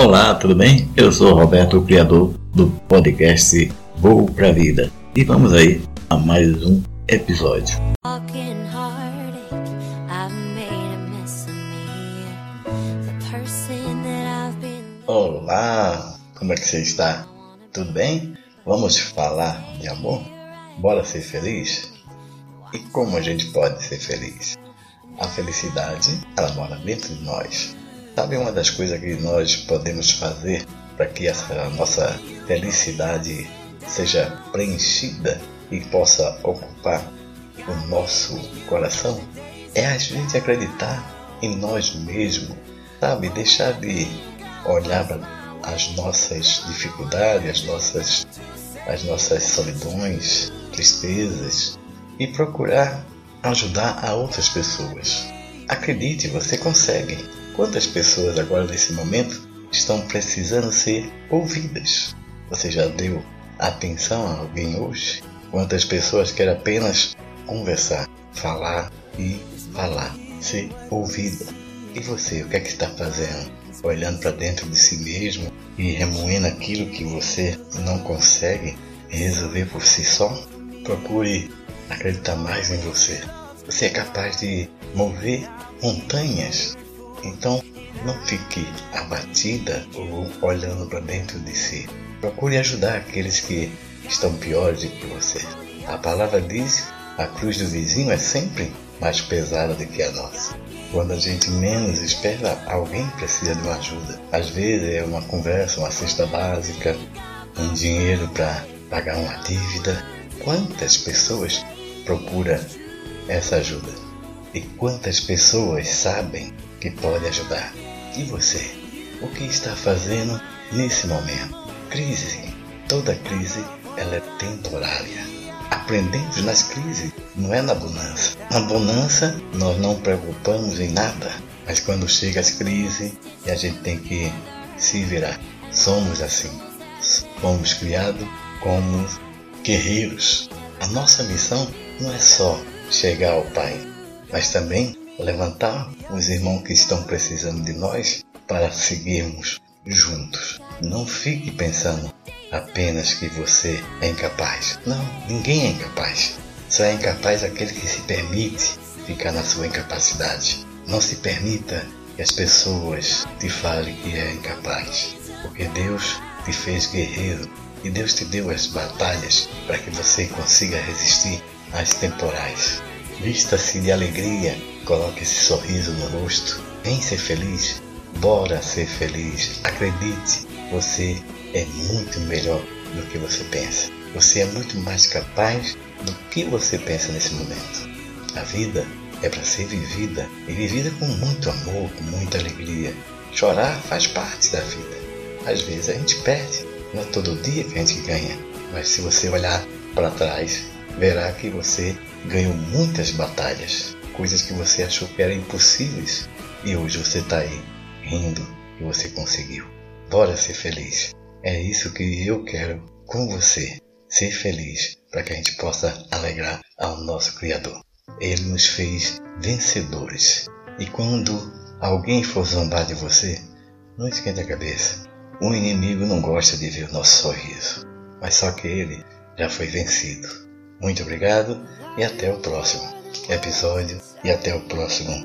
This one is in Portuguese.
Olá, tudo bem? Eu sou Roberto, o criador do podcast Voo pra Vida. E vamos aí a mais um episódio. Olá, como é que você está? Tudo bem? Vamos falar de amor? Bora ser feliz? E como a gente pode ser feliz? A felicidade, ela mora dentro de nós. Sabe uma das coisas que nós podemos fazer para que essa nossa felicidade seja preenchida e possa ocupar o nosso coração? É a gente acreditar em nós mesmos, sabe? Deixar de olhar para as nossas dificuldades, as nossas, as nossas solidões, tristezas e procurar ajudar a outras pessoas. Acredite, você consegue. Quantas pessoas agora nesse momento estão precisando ser ouvidas? Você já deu atenção a alguém hoje? Quantas pessoas querem apenas conversar, falar e falar, ser ouvida? E você, o que é que está fazendo? Olhando para dentro de si mesmo e remoendo aquilo que você não consegue resolver por si só? Procure acreditar mais em você. Você é capaz de mover montanhas. Então, não fique abatida ou olhando para dentro de si. Procure ajudar aqueles que estão piores do que você. A palavra diz: a cruz do vizinho é sempre mais pesada do que a nossa. Quando a gente menos espera, alguém precisa de uma ajuda. Às vezes é uma conversa, uma cesta básica, um dinheiro para pagar uma dívida. Quantas pessoas procuram essa ajuda. E quantas pessoas sabem que pode ajudar? E você? O que está fazendo nesse momento? Crise. Toda crise ela é temporária. Aprendemos nas crises, não é na bonança. Na bonança nós não preocupamos em nada, mas quando chega as crises a gente tem que se virar. Somos assim. Fomos criados como guerreiros. A nossa missão não é só chegar ao Pai, mas também levantar os irmãos que estão precisando de nós para seguirmos juntos. Não fique pensando apenas que você é incapaz. Não, ninguém é incapaz. Só é incapaz aquele que se permite ficar na sua incapacidade. Não se permita que as pessoas te falem que é incapaz, porque Deus te fez guerreiro e Deus te deu as batalhas para que você consiga resistir as temporais. Vista-se de alegria, coloque esse sorriso no rosto. Vem ser feliz, bora ser feliz. Acredite, você é muito melhor do que você pensa. Você é muito mais capaz do que você pensa nesse momento. A vida é para ser vivida e vivida com muito amor, com muita alegria. Chorar faz parte da vida. Às vezes a gente perde, não é todo dia que a gente ganha, mas se você olhar para trás, verá que você ganhou muitas batalhas, coisas que você achou que eram impossíveis e hoje você está aí rindo e você conseguiu. Bora ser feliz. É isso que eu quero com você. Ser feliz para que a gente possa alegrar ao nosso Criador. Ele nos fez vencedores. E quando alguém for zombar de você, não esquenta a cabeça. O inimigo não gosta de ver o nosso sorriso, mas só que ele já foi vencido. Muito obrigado e até o próximo episódio e até o próximo.